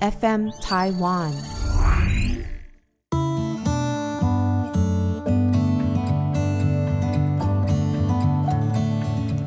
FM Taiwan，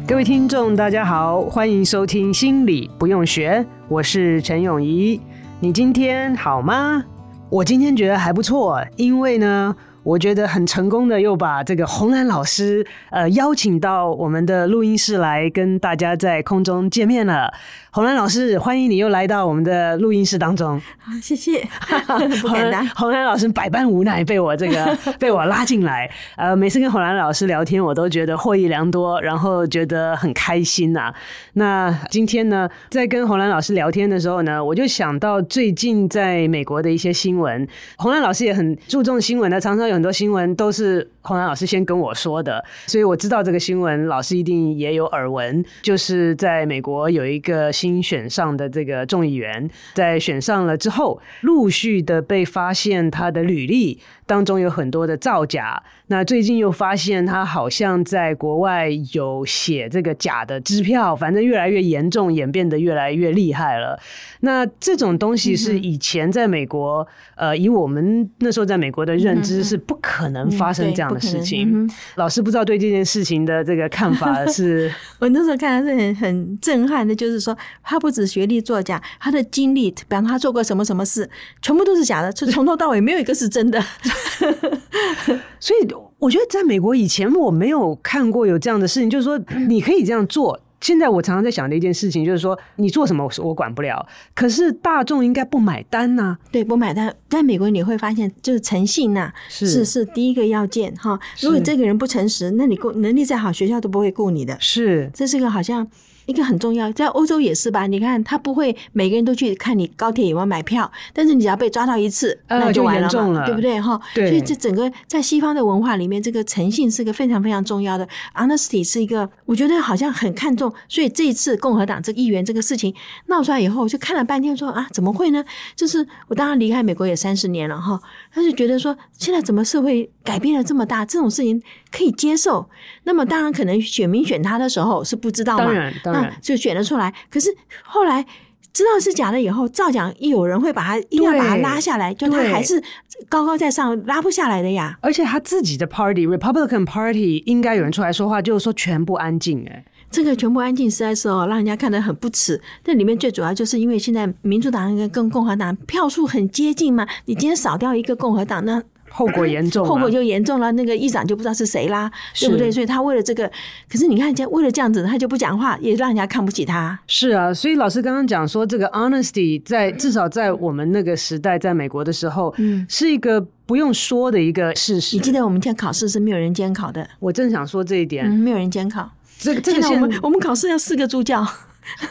各位听众，大家好，欢迎收听《心理不用学》，我是陈永仪。你今天好吗？我今天觉得还不错，因为呢。我觉得很成功的又把这个洪兰老师呃邀请到我们的录音室来跟大家在空中见面了。洪兰老师，欢迎你又来到我们的录音室当中。好，谢谢。不敢当。洪兰老师百般无奈被我这个 被我拉进来。呃，每次跟红兰老师聊天，我都觉得获益良多，然后觉得很开心呐、啊。那今天呢，在跟红兰老师聊天的时候呢，我就想到最近在美国的一些新闻。红兰老师也很注重新闻的，常常有。很多新闻都是红兰老师先跟我说的，所以我知道这个新闻，老师一定也有耳闻。就是在美国有一个新选上的这个众议员，在选上了之后，陆续的被发现他的履历当中有很多的造假。那最近又发现他好像在国外有写这个假的支票，反正越来越严重，演变得越来越厉害了。那这种东西是以前在美国，嗯、呃，以我们那时候在美国的认知是。不可能发生这样的事情。嗯嗯、老师不知道对这件事情的这个看法是？我那时候看的是很很震撼的，就是说他不止学历作假，他的经历，比方他做过什么什么事，全部都是假的，就 从头到尾没有一个是真的。所以我觉得在美国以前我没有看过有这样的事情，就是说你可以这样做。现在我常常在想的一件事情，就是说你做什么我管不了，可是大众应该不买单呐、啊？对，不买单。在美国你会发现，就是诚信呐，是是是第一个要件哈。如果这个人不诚实，那你雇能力再好，学校都不会雇你的。是，这是个好像。一个很重要，在欧洲也是吧？你看，他不会每个人都去看你高铁有没有买票，但是你只要被抓到一次，那就完了嘛，呃、了对不对？哈，所以这整个在西方的文化里面，这个诚信是个非常非常重要的，honesty 是一个，我觉得好像很看重。所以这一次共和党这个议员这个事情闹出来以后，我就看了半天说，说啊，怎么会呢？就是我当然离开美国也三十年了哈，他就觉得说，现在怎么社会改变了这么大，这种事情可以接受。那么当然可能选民选他的时候是不知道嘛，当然，当然。那就选了出来，可是后来知道是假的以后，照讲一有人会把他一定要把他拉下来，就他还是高高在上，拉不下来的呀。而且他自己的 Party Republican Party 应该有人出来说话，就是说全部安静。哎，这个全部安静实在是哦，让人家看得很不耻。这里面最主要就是因为现在民主党跟共和党票数很接近嘛，你今天少掉一个共和党那。后果严重，后果就严重了。那个议长就不知道是谁啦，对不对？所以他为了这个，可是你看，为了这样子，他就不讲话，也让人家看不起他。是啊，所以老师刚刚讲说，这个 honesty 在至少在我们那个时代，在美国的时候，嗯，是一个不用说的一个事实。你记得我们现在考试是没有人监考的，我正想说这一点，嗯，没有人监考。这个，这个现在我们我们考试要四个助教。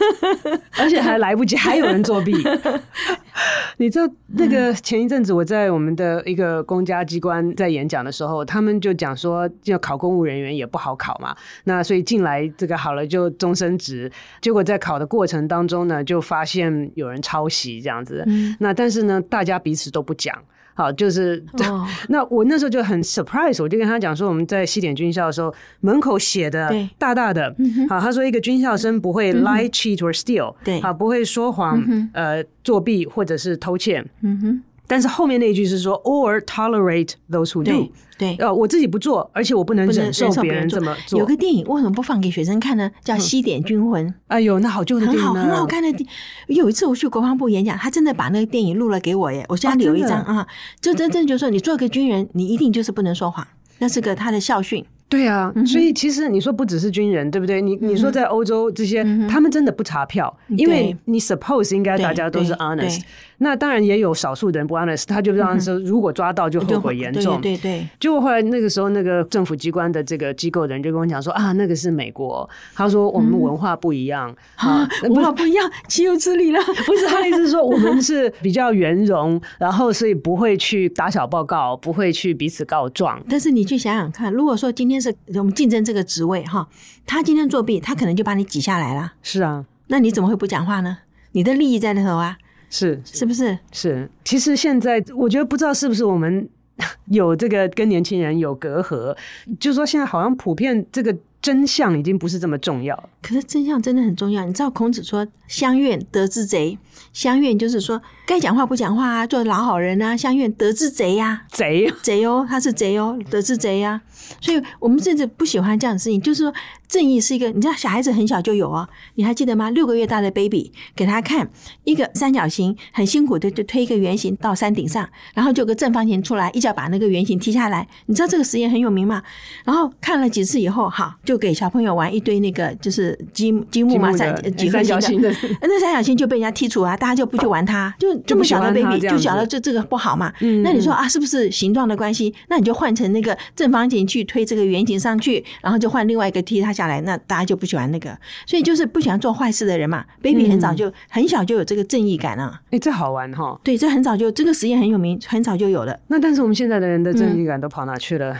而且还来不及，还有人作弊。你知道那个前一阵子我在我们的一个公家机关在演讲的时候，他们就讲说，要考公务人员也不好考嘛。那所以进来这个好了就终身职，结果在考的过程当中呢，就发现有人抄袭这样子。那但是呢，大家彼此都不讲。好，就是、oh. 那我那时候就很 surprise，我就跟他讲说，我们在西点军校的时候，门口写的大大的，好，他说一个军校生不会 lie, cheat or steal，对，好，不会说谎，呃，作弊或者是偷窃，嗯哼。但是后面那一句是说，or tolerate those who do。对，呃，我自己不做，而且我不能忍受别人这么做。有个电影为什么不放给学生看呢？叫《西点军魂》。哎呦，那好旧的电影，很好，很好看的电影。有一次我去国防部演讲，他真的把那个电影录了给我耶，我家里有一张啊。就真正就说，你做个军人，你一定就是不能说谎，那是个他的校训。对啊，所以其实你说不只是军人，对不对？你你说在欧洲这些，他们真的不查票，因为你 suppose 应该大家都是 honest。那当然也有少数人不 honest，他就让说如果抓到就后悔严重。对对。就后来那个时候，那个政府机关的这个机构的人就跟我讲说啊，那个是美国，他说我们文化不一样啊，文化不一样，岂有此理了？不是他的意思是说我们是比较圆融，然后所以不会去打小报告，不会去彼此告状。但是你去想想看，如果说今天是我们竞争这个职位哈，他今天作弊，他可能就把你挤下来了。是啊，那你怎么会不讲话呢？你的利益在那头啊。是是不是？是，其实现在我觉得不知道是不是我们 有这个跟年轻人有隔阂，就是说现在好像普遍这个真相已经不是这么重要。可是真相真的很重要，你知道孔子说“相怨得之贼”，相怨就是说该讲话不讲话啊，做老好人啊，相怨得之贼呀，贼贼哦，他是贼哦，得之贼呀，所以我们甚至不喜欢这样的事情，就是说。正义是一个，你知道小孩子很小就有啊，你还记得吗？六个月大的 baby 给他看一个三角形，很辛苦的就推一个圆形到山顶上，然后就有个正方形出来，一脚把那个圆形踢下来。你知道这个实验很有名吗？然后看了几次以后，好，就给小朋友玩一堆那个就是积积木嘛，三几个角形的，那三角形就被人家剔除啊，大家就不去玩它，就这么小的 baby 就晓得这这个不好嘛。那你说啊，是不是形状的关系？那你就换成那个正方形去推这个圆形上去，然后就换另外一个踢它。下来，那大家就不喜欢那个，所以就是不喜欢做坏事的人嘛。Baby 很早就、嗯、很小就有这个正义感啊。哎、欸，这好玩哈。对，这很早就这个实验很有名，很早就有了。那但是我们现在的人的正义感都跑哪去了？嗯、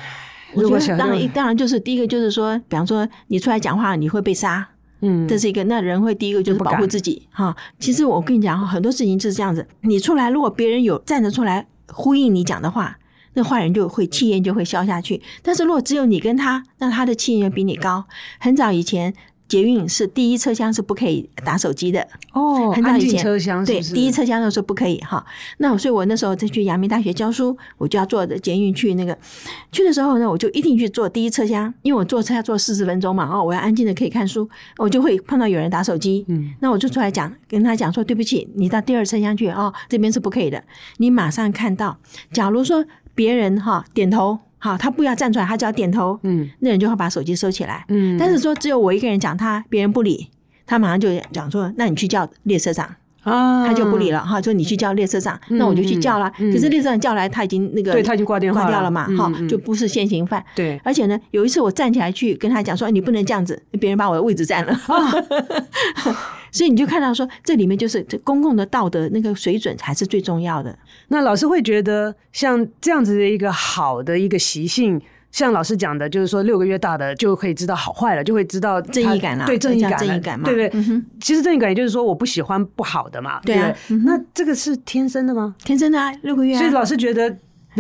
我觉得当然当然就是第一个就是说，比方说你出来讲话你会被杀，嗯，这是一个。那人会第一个就是保护自己哈。其实我跟你讲，很多事情就是这样子。你出来，如果别人有站着出来呼应你讲的话。那坏人就会气焰就会消下去，但是如果只有你跟他，那他的气焰比你高。很早以前，捷运是第一车厢是不可以打手机的哦，很早以前车厢对第一车厢的时候不可以哈。那所以我那时候在去阳明大学教书，我就要坐的捷运去那个去的时候呢，我就一定去坐第一车厢，因为我坐车要坐四十分钟嘛，哦，我要安静的可以看书，我就会碰到有人打手机，嗯，那我就出来讲，跟他讲说对不起，你到第二车厢去哦，这边是不可以的。你马上看到，假如说。别人哈点头，好，他不要站出来，他只要点头，嗯，那人就会把手机收起来，嗯。但是说只有我一个人讲他，别人不理，他马上就讲说，那你去叫列车长。啊，他就不理了哈，说你去叫列车长，那我就去叫了。可是列车长叫来，他已经那个，对，他已经挂电话挂掉了嘛，哈，就不是现行犯。对，而且呢，有一次我站起来去跟他讲说，你不能这样子，别人把我的位置占了。所以你就看到说，这里面就是这公共的道德那个水准才是最重要的。那老师会觉得像这样子的一个好的一个习性，像老师讲的，就是说六个月大的就可以知道好坏了，就会知道正义感了，对正义感，正义感嘛，对对。其实正义感也就是说，我不喜欢不好的嘛，对。那这个是天生的吗？天生的啊，六个月。所以老师觉得。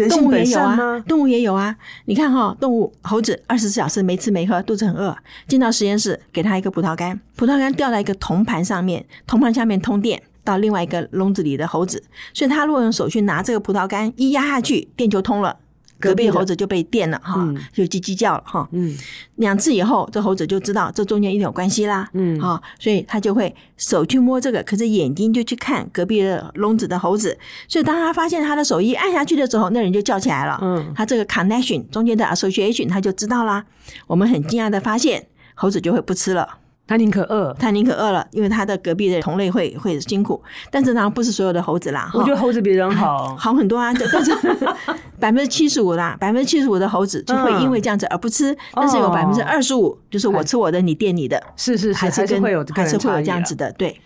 动物也有啊，动物也有啊。你看哈，动物猴子二十四小时没吃没喝，肚子很饿，进到实验室，给他一个葡萄干，葡萄干掉在一个铜盘上面，铜盘下面通电到另外一个笼子里的猴子，所以他如果用手去拿这个葡萄干，一压下去，电就通了。隔壁猴子就被电了哈，就叽叽叫了哈。嗯，两次以后，这猴子就知道这中间一定有关系啦。嗯，好，所以他就会手去摸这个，可是眼睛就去看隔壁的笼子的猴子。所以当他发现他的手一按下去的时候，那人就叫起来了。嗯，他这个 connection 中间的 association 他就知道啦。我们很惊讶的发现，猴子就会不吃了。他宁可饿，他宁可饿了，因为他的隔壁的同类会会辛苦。但是呢，不是所有的猴子啦。我觉得猴子比人好，好很多啊。但是 百分之七十五啦，百分之七十五的猴子就会因为这样子而不吃。嗯、但是有百分之二十五，就是我吃我的，你垫你的。是是是，还是会有还是会有这样子的。对，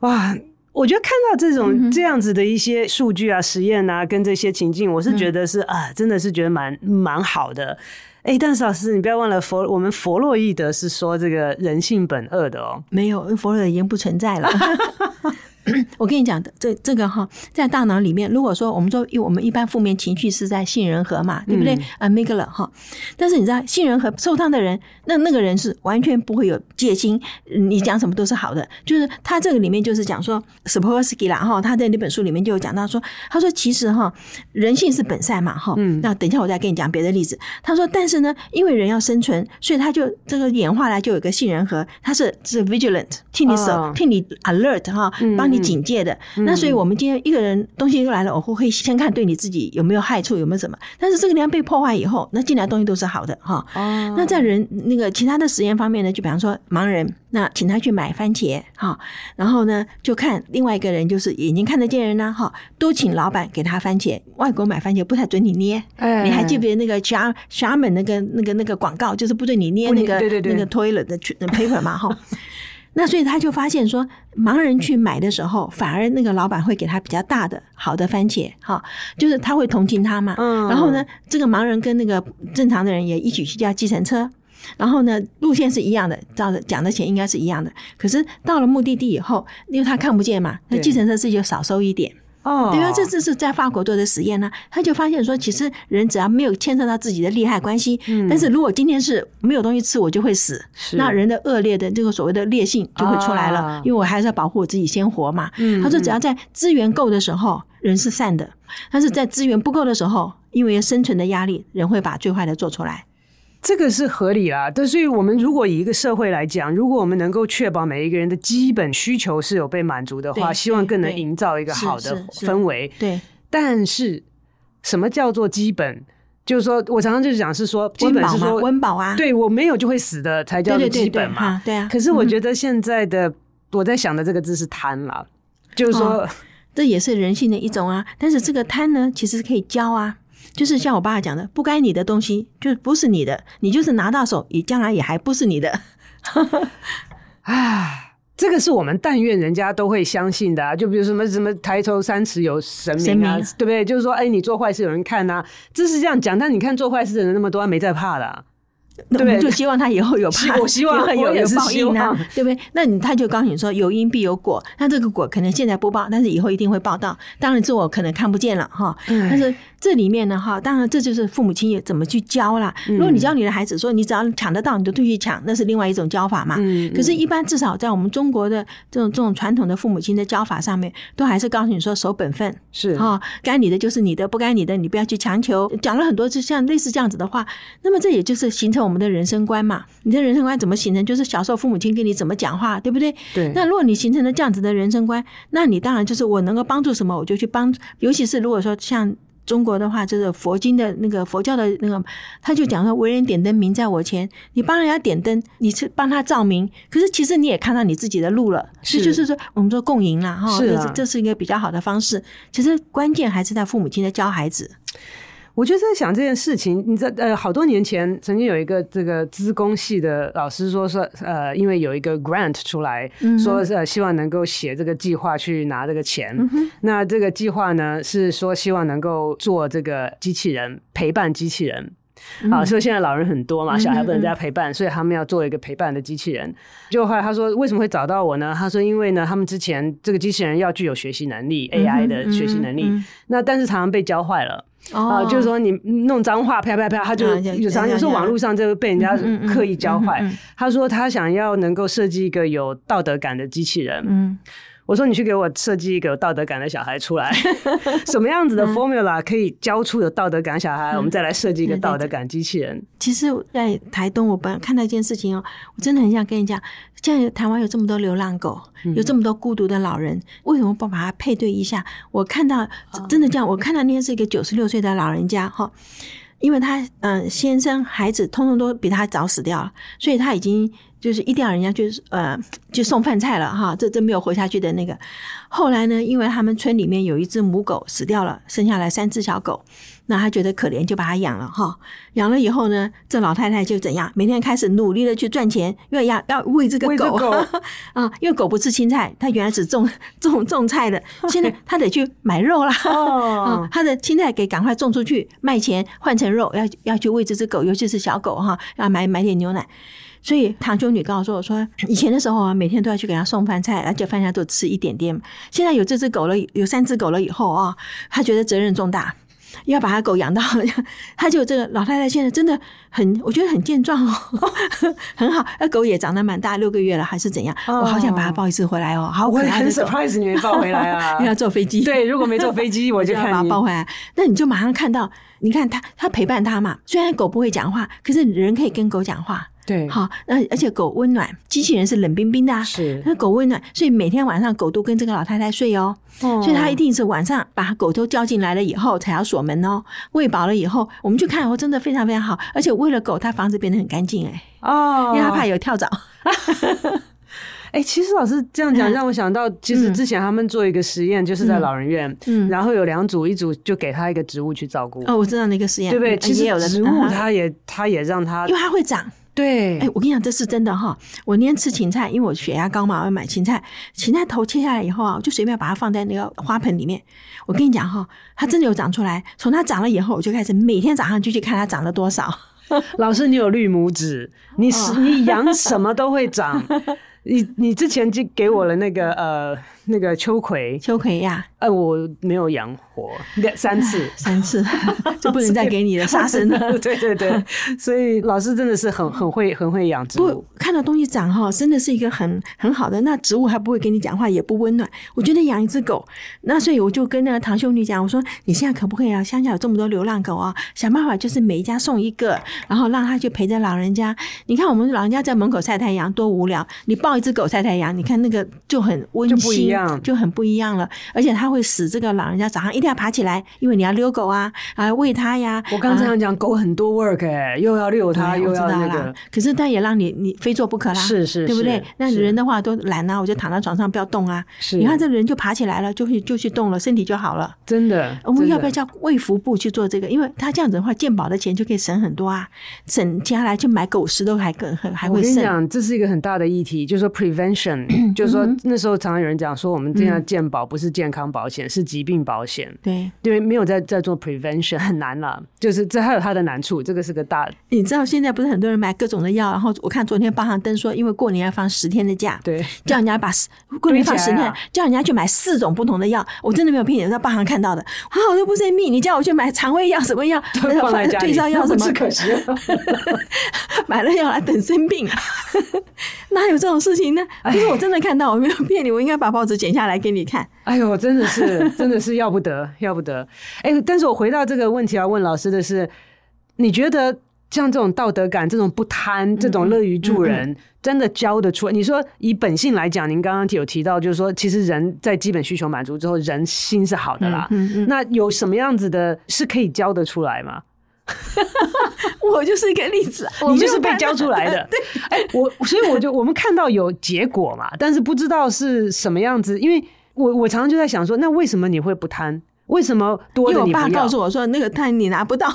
哇，我觉得看到这种这样子的一些数据啊、实验啊，跟这些情境，我是觉得是、嗯、啊，真的是觉得蛮蛮好的。哎、欸，但是老师，你不要忘了佛，我们弗洛伊德是说这个人性本恶的哦。没有，弗洛伊德已经不存在了。我跟你讲的，这这个哈，在大脑里面，如果说我们说，因为我们一般负面情绪是在杏仁核嘛，对不对？amygdala 哈，但是你知道，杏仁核受伤的人，那那个人是完全不会有戒心，你讲什么都是好的。就是他这个里面就是讲说，Sapolsky 啦哈，他在那本书里面就有讲到说，他说其实哈，人性是本善嘛哈，嗯，那等一下我再跟你讲别的例子。他说，但是呢，因为人要生存，所以他就这个演化来就有个杏仁核，他是是 vigilant，替你守，替你 alert 哈，帮你。你警戒的。那所以我们今天一个人东西又来了，我会会先看对你自己有没有害处，有没有什么。但是这个地方被破坏以后，那进来的东西都是好的哈。哦。那在人那个其他的实验方面呢，就比方说盲人，那请他去买番茄哈，然后呢就看另外一个人就是眼睛看得见人呢哈，都请老板给他番茄。外国买番茄不太准你捏，哎，你还记不记得那个 Charmin 那个那个那个广告，就是不准你捏那个那个 toilet 的 paper 嘛哈。那所以他就发现说，盲人去买的时候，反而那个老板会给他比较大的好的番茄，哈，就是他会同情他嘛。嗯。然后呢，这个盲人跟那个正常的人也一起去叫计程车，然后呢，路线是一样的，照着讲的钱应该是一样的。可是到了目的地以后，因为他看不见嘛，那计程车是就少收一点。哦，对啊，这这是在法国做的实验呢，他就发现说，其实人只要没有牵涉到自己的利害关系，嗯，但是如果今天是没有东西吃，我就会死，是。那人的恶劣的这个所谓的劣性就会出来了，啊、因为我还是要保护我自己先活嘛。嗯，他说只要在资源够的时候，人是善的，但是在资源不够的时候，因为生存的压力，人会把最坏的做出来。这个是合理啦，但所以我们如果以一个社会来讲，如果我们能够确保每一个人的基本需求是有被满足的话，希望更能营造一个好的氛围。对，但是什么叫做基本？就是说我常常就是讲是说，基本是说温饱啊，对我没有就会死的才叫做基本嘛。对啊。可是我觉得现在的我在想的这个字是贪了，就是说这也是人性的一种啊。但是这个贪呢，其实是可以教啊。就是像我爸爸讲的，不该你的东西就不是你的，你就是拿到手，也将来也还不是你的。啊，这个是我们但愿人家都会相信的啊。就比如什么什么抬头三尺有神明啊，对不对？就是说，哎，你做坏事有人看呐，这是这样讲。但你看做坏事的人那么多，没在怕的啊。对，就希望他以后有怕，我希望有有报应啊，对不对？那你他就告诉你说，有因必有果，那这个果可能现在不报，但是以后一定会报到。当然，这我可能看不见了哈，但是。这里面呢，哈，当然这就是父母亲也怎么去教啦。如果你教你的孩子说，你只要抢得到，你就去抢，那是另外一种教法嘛。嗯。可是，一般至少在我们中国的这种这种传统的父母亲的教法上面，都还是告诉你说守本分是哈，该你的就是你的，不该你的你不要去强求。讲了很多，就像类似这样子的话，那么这也就是形成我们的人生观嘛。你的人生观怎么形成？就是小时候父母亲跟你怎么讲话，对不对？对。那如果你形成了这样子的人生观，那你当然就是我能够帮助什么，我就去帮。尤其是如果说像。中国的话，就是佛经的那个佛教的那个，他就讲说：“为人点灯，明在我前。”你帮人家点灯，你是帮他照明，可是其实你也看到你自己的路了。是，就是说，我们说共赢了哈，这是这是一个比较好的方式。其实关键还是在父母亲的教孩子。我就在想这件事情，你知道，呃，好多年前曾经有一个这个资工系的老师说说，呃，因为有一个 grant 出来，说呃希望能够写这个计划去拿这个钱。嗯、那这个计划呢是说希望能够做这个机器人陪伴机器人。啊，所以现在老人很多嘛，小孩不能在家陪伴，所以他们要做一个陪伴的机器人。就后来他说，为什么会找到我呢？他说，因为呢，他们之前这个机器人要具有学习能力，AI 的学习能力，那但是常常被教坏了。啊，就是说你弄脏话，啪啪啪，他就有常有时候网络上就会被人家刻意教坏。他说他想要能够设计一个有道德感的机器人。嗯。我说你去给我设计一个有道德感的小孩出来，什么样子的 formula 可以教出有道德感小孩？我们再来设计一个道德感机器人。其实，在台东，我本来看到一件事情哦，我真的很想跟你讲，现在台湾有这么多流浪狗，有这么多孤独的老人，为什么不把它配对一下？我看到真的这样，我看到那天是一个九十六岁的老人家哈，因为他嗯先生孩子通通都比他早死掉了，所以他已经。就是一定要人家就是呃，去送饭菜了哈，这这没有活下去的那个。后来呢，因为他们村里面有一只母狗死掉了，生下来三只小狗，那他觉得可怜，就把它养了哈。养了以后呢，这老太太就怎样，每天开始努力的去赚钱，因为要要喂这个狗 啊，因为狗不吃青菜，它原来只种 种种菜的，现在他得去买肉啦。哦，他的青菜给赶快种出去卖钱换成肉，要要去喂这只狗，尤其是小狗哈，要买买点牛奶。所以堂兄女告诉我说，以前的时候啊，每天都要去给他送饭菜，而且饭菜都吃一点点。现在有这只狗了，有三只狗了以后啊，他觉得责任重大，要把他狗养到，他就这个老太太现在真的很，我觉得很健壮哦，很好。那狗也长得蛮大，六个月了还是怎样？哦、我好想把它抱一次回来哦，好可爱的。很 surprise 你没抱回来啊？因为要坐飞机。对，如果没坐飞机，我就看你 把它抱回来。那你就马上看到，你看他，他陪伴他嘛。虽然狗不会讲话，可是人可以跟狗讲话。对，好，那而且狗温暖，机器人是冷冰冰的啊。是，那狗温暖，所以每天晚上狗都跟这个老太太睡哦。哦，所以他一定是晚上把狗都叫进来了以后才要锁门哦。喂饱了以后，我们去看哦，真的非常非常好，而且喂了狗，他房子变得很干净哎。哦，因为他怕有跳蚤。哎、欸，其实老师这样讲让我想到，其实之前他们做一个实验，就是在老人院，嗯，然后有两组，一组就给他一个植物去照顾。哦，我知道那个实验，对不对？其实有的植物，它也它也让它，因为它会长。对，哎，我跟你讲，这是真的哈。我那天吃芹菜，因为我血压高嘛，我要买芹菜。芹菜头切下来以后啊，我就随便把它放在那个花盆里面。我跟你讲哈，它真的有长出来。从它长了以后，我就开始每天早上就去看它长了多少。老师，你有绿拇指，你你养什么都会长。你你之前就给我了那个呃 那个秋葵，秋葵呀，呃我没有养活两三次 三次 就不能再给你了，杀生了。对对对，所以老师真的是很很会很会养植物。不看到东西长哈，真的是一个很很好的。那植物还不会跟你讲话，也不温暖。我觉得养一只狗，那所以我就跟那个堂兄弟讲，我说你现在可不可以啊？乡下有这么多流浪狗啊，想办法就是每一家送一个，然后让他去陪着老人家。你看我们老人家在门口晒太阳多无聊，你抱。一只狗晒太阳，你看那个就很温馨，样，就很不一样了。而且它会使这个老人家早上一定要爬起来，因为你要遛狗啊，啊喂它呀。我刚刚这样讲，狗很多 work 哎，又要遛它，又要那个。可是它也让你你非做不可啦，是是，对不对？那人的话都懒啊，我就躺在床上不要动啊。是，你看这人就爬起来了，就去就去动了，身体就好了。真的，我们要不要叫卫福部去做这个？因为他这样子的话，健保的钱就可以省很多啊，省下来去买狗食都还更还还会省。我跟你讲，这是一个很大的议题，就是说 prevention。就是说，那时候常常有人讲说，我们这样健保不是健康保险，是疾病保险。对，因为没有在在做 prevention，很难了。就是这还有它的难处，这个是个大。你知道现在不是很多人买各种的药，然后我看昨天报上登说，因为过年要放十天的假，对，叫人家把过年放十天，叫人家去买四种不同的药。我真的没有骗你，在报上看到的。啊，我都不是密，你叫我去买肠胃药什么药，放在家里，退烧药什么，可惜了。买了药来等生病，哪有这种事情呢？其实我真的看到，我没有骗你，我应该把报纸剪下来给你看。哎呦，真的是，真的是要不得，要不得。哎，但是我回到这个问题要问老师的是，你觉得像这种道德感、这种不贪、这种乐于助人，嗯嗯、真的教得出来？你说以本性来讲，您刚刚有提到，就是说，其实人在基本需求满足之后，人心是好的啦。嗯嗯嗯、那有什么样子的是可以教得出来吗？我就是一个例子，你就是被教出来的。对，哎，我所以我就我们看到有结果嘛，但是不知道是什么样子。因为我我常常就在想说，那为什么你会不贪？为什么多的你不要？因为我爸告诉我说，那个贪你拿不到。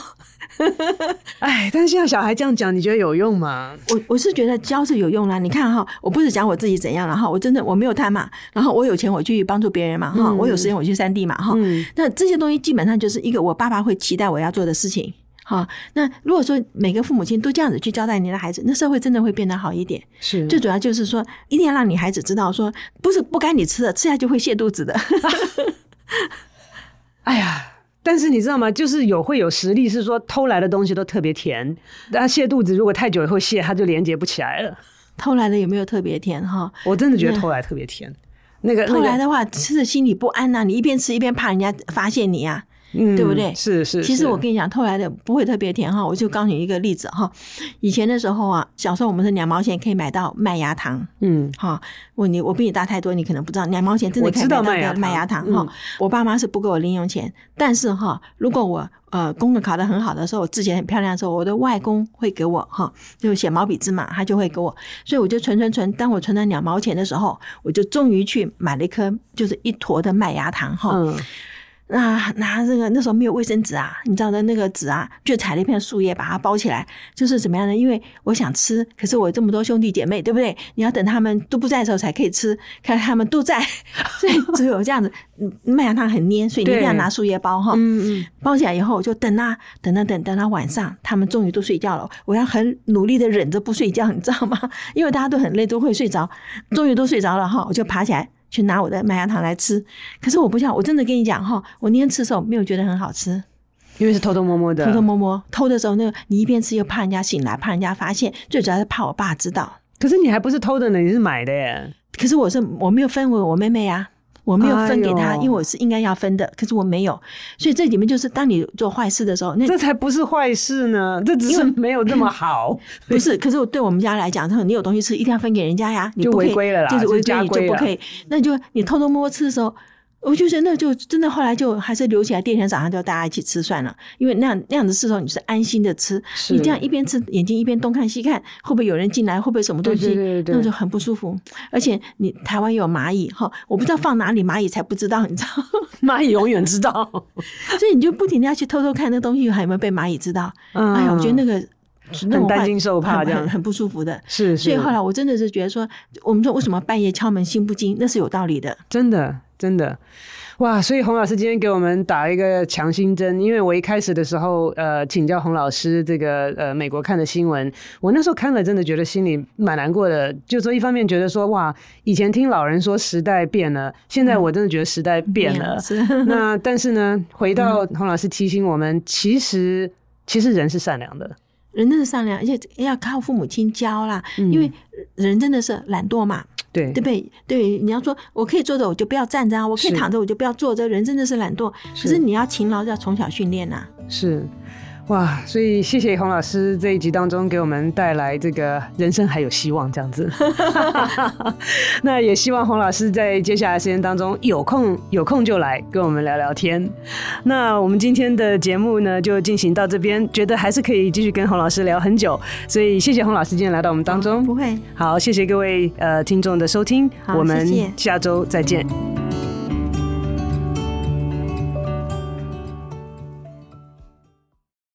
哎，但是现在小孩这样讲，你觉得有用吗？我我是觉得教是有用啦。你看哈，我不是讲我自己怎样了哈，我真的我没有贪嘛，然后我有钱我去帮助别人嘛哈，嗯、我有时间我去三 D 嘛哈。嗯、那这些东西基本上就是一个我爸爸会期待我要做的事情。好，那如果说每个父母亲都这样子去交代你的孩子，那社会真的会变得好一点。是，最主要就是说，一定要让你孩子知道，说不是不该你吃的，吃下就会泻肚子的。哎呀，但是你知道吗？就是有会有实力是说，偷来的东西都特别甜，但泻肚子如果太久以后泻，它就连接不起来了。偷来的有没有特别甜？哈，我真的觉得偷来特别甜。那个偷来的话，吃的心里不安呐、啊，你一边吃一边怕人家发现你啊。嗯，对不对？是是。其实我跟你讲，偷来的不会特别甜哈。我就告诉你一个例子哈。以前的时候啊，小时候我们是两毛钱可以买到麦芽糖。嗯，哈，我你我比你大太多，你可能不知道，两毛钱真的可以买到麦芽糖哈。我爸妈是不给我零用钱，但是哈，如果我呃功课考得很好的时候，我字写很漂亮的时候，我的外公会给我哈，就写毛笔字嘛，他就会给我，所以我就存存存。当我存了两毛钱的时候，我就终于去买了一颗，就是一坨的麦芽糖哈。那拿这个那时候没有卫生纸啊，你知道的那个纸啊，就采了一片树叶把它包起来，就是怎么样呢？因为我想吃，可是我这么多兄弟姐妹，对不对？你要等他们都不在的时候才可以吃，看他们都在，所以只有这样子。麦芽糖很黏，所以你一定要拿树叶包哈。嗯嗯。包起来以后，我就等啊等啊等，等到晚上，他们终于都睡觉了，我要很努力的忍着不睡觉，你知道吗？因为大家都很累，都会睡着，终于都睡着了哈，我就爬起来。去拿我的麦芽糖来吃，可是我不想，我真的跟你讲哈，我那天吃的时候没有觉得很好吃，因为是偷偷摸摸的，偷偷摸摸偷的时候，那个你一边吃又怕人家醒来，怕人家发现，最主要是怕我爸知道。可是你还不是偷的呢，你是买的耶。可是我是我没有分我我妹妹呀、啊。我没有分给他，因为我是应该要分的，可是我没有。所以这里面就是当你做坏事的时候，那这才不是坏事呢，这只是没有这么好。不是，可是我对我们家来讲，他说你有东西吃，一定要分给人家呀，你不可以，就违规了啦，就是违规，就不可以。那就你偷偷摸摸吃的时候。我就觉得那就真的，后来就还是留起来，第二天早上就大家一起吃算了。因为那样那样的时候，你是安心的吃。你这样一边吃，眼睛一边东看西看，会不会有人进来？会不会什么东西？对对对对，那就很不舒服。而且你台湾有蚂蚁哈，我不知道放哪里，蚂蚁才不知道，你知道？蚂蚁永远知道，所以你就不停的要去偷偷看那东西还有没有被蚂蚁知道。嗯，哎呀，我觉得那个很担惊受怕，这样很不舒服的。是，所以后来我真的是觉得说，我们说为什么半夜敲门心不惊，那是有道理的。真的，真的。哇，所以洪老师今天给我们打一个强心针，因为我一开始的时候，呃，请教洪老师这个呃美国看的新闻，我那时候看了，真的觉得心里蛮难过的。就说一方面觉得说，哇，以前听老人说时代变了，现在我真的觉得时代变了。嗯、那 但是呢，回到洪老师提醒我们，其实其实人是善良的，人真的是善良，而且要靠父母亲教啦，嗯、因为人真的是懒惰嘛。对，对不对？对，你要说我可以坐着，我就不要站着啊；我可以躺着，我就不要坐着。人真的是懒惰，可是你要勤劳，要从小训练呐。是。哇，所以谢谢洪老师这一集当中给我们带来这个人生还有希望这样子。那也希望洪老师在接下来时间当中有空有空就来跟我们聊聊天。那我们今天的节目呢就进行到这边，觉得还是可以继续跟洪老师聊很久，所以谢谢洪老师今天来到我们当中。不会，好，谢谢各位呃听众的收听，我们下周再见。